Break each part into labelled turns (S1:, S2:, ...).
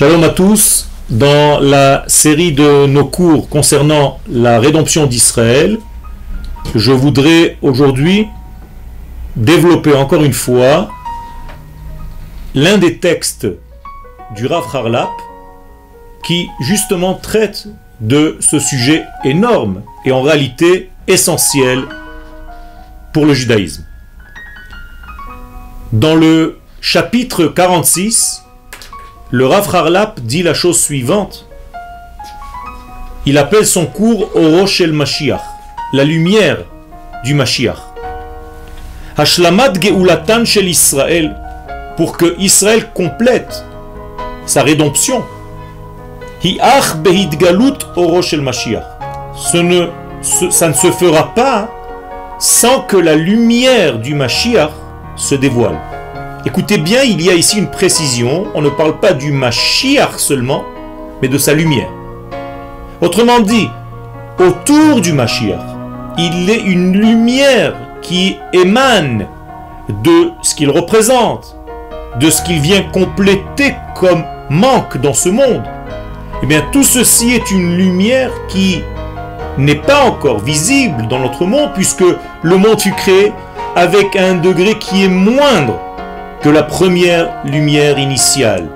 S1: Shalom à tous. Dans la série de nos cours concernant la rédemption d'Israël, je voudrais aujourd'hui développer encore une fois l'un des textes du Rav Harlap qui justement traite de ce sujet énorme et en réalité essentiel pour le judaïsme. Dans le chapitre 46, le Rav Harlap dit la chose suivante. Il appelle son cours Orosh el Mashiach, la lumière du Mashiach. Hashlamat Geulatan shel Israël, pour que Israël complète sa rédemption. Hiach behidgalut Orosh el Mashiach. Ce ne, ça ne se fera pas sans que la lumière du Mashiach se dévoile. Écoutez bien, il y a ici une précision. On ne parle pas du Mashiach seulement, mais de sa lumière. Autrement dit, autour du Mashiach, il est une lumière qui émane de ce qu'il représente, de ce qu'il vient compléter comme manque dans ce monde. Eh bien, tout ceci est une lumière qui n'est pas encore visible dans notre monde, puisque le monde fut créé avec un degré qui est moindre que la première lumière initiale.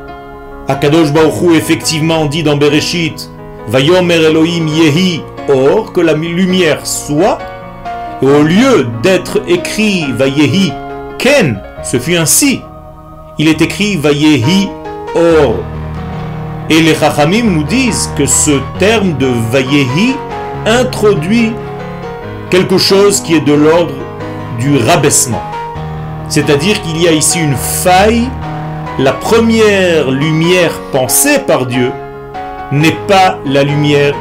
S1: Akadosh Baruch effectivement dit dans Bereshit, Vayomer Elohim Yehi Or, que la lumière soit, au lieu d'être écrit Vayehi Ken, ce fut ainsi. Il est écrit Vayehi Or. Et les Chachamim nous disent que ce terme de Vayehi introduit quelque chose qui est de l'ordre du rabaissement. C'est-à-dire qu'il y a ici une faille. La première lumière pensée par Dieu n'est pas la lumière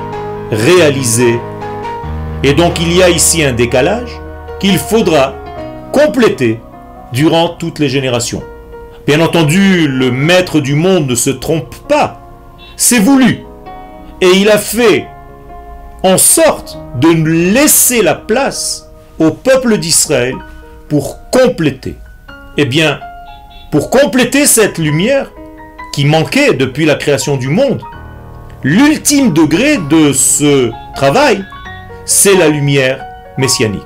S1: réalisée. Et donc il y a ici un décalage qu'il faudra compléter durant toutes les générations. Bien entendu, le maître du monde ne se trompe pas. C'est voulu. Et il a fait en sorte de laisser la place au peuple d'Israël compléter. Eh bien, pour compléter cette lumière qui manquait depuis la création du monde, l'ultime degré de ce travail, c'est la lumière messianique.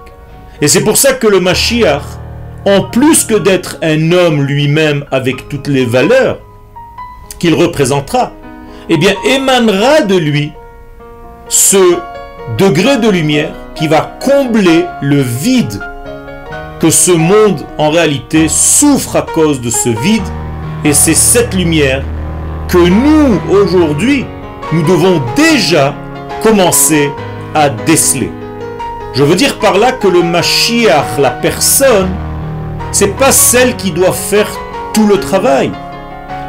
S1: Et c'est pour ça que le Mashiach, en plus que d'être un homme lui-même avec toutes les valeurs qu'il représentera, eh bien émanera de lui ce degré de lumière qui va combler le vide que ce monde en réalité souffre à cause de ce vide et c'est cette lumière que nous aujourd'hui nous devons déjà commencer à déceler. Je veux dire par là que le Mashiach, la personne, c'est pas celle qui doit faire tout le travail.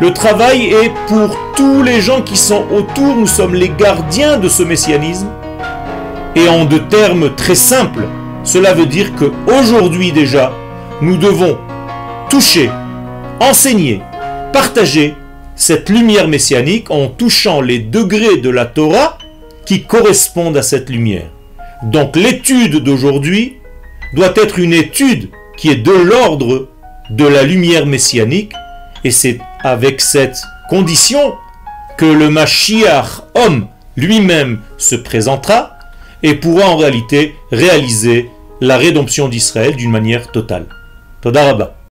S1: Le travail est pour tous les gens qui sont autour, nous sommes les gardiens de ce messianisme. Et en de termes très simples, cela veut dire que aujourd'hui déjà, nous devons toucher, enseigner, partager cette lumière messianique en touchant les degrés de la Torah qui correspondent à cette lumière. Donc l'étude d'aujourd'hui doit être une étude qui est de l'ordre de la lumière messianique et c'est avec cette condition que le Mashiach homme lui-même se présentera et pourra en réalité réaliser la rédemption d'Israël d'une manière totale. Todaraba.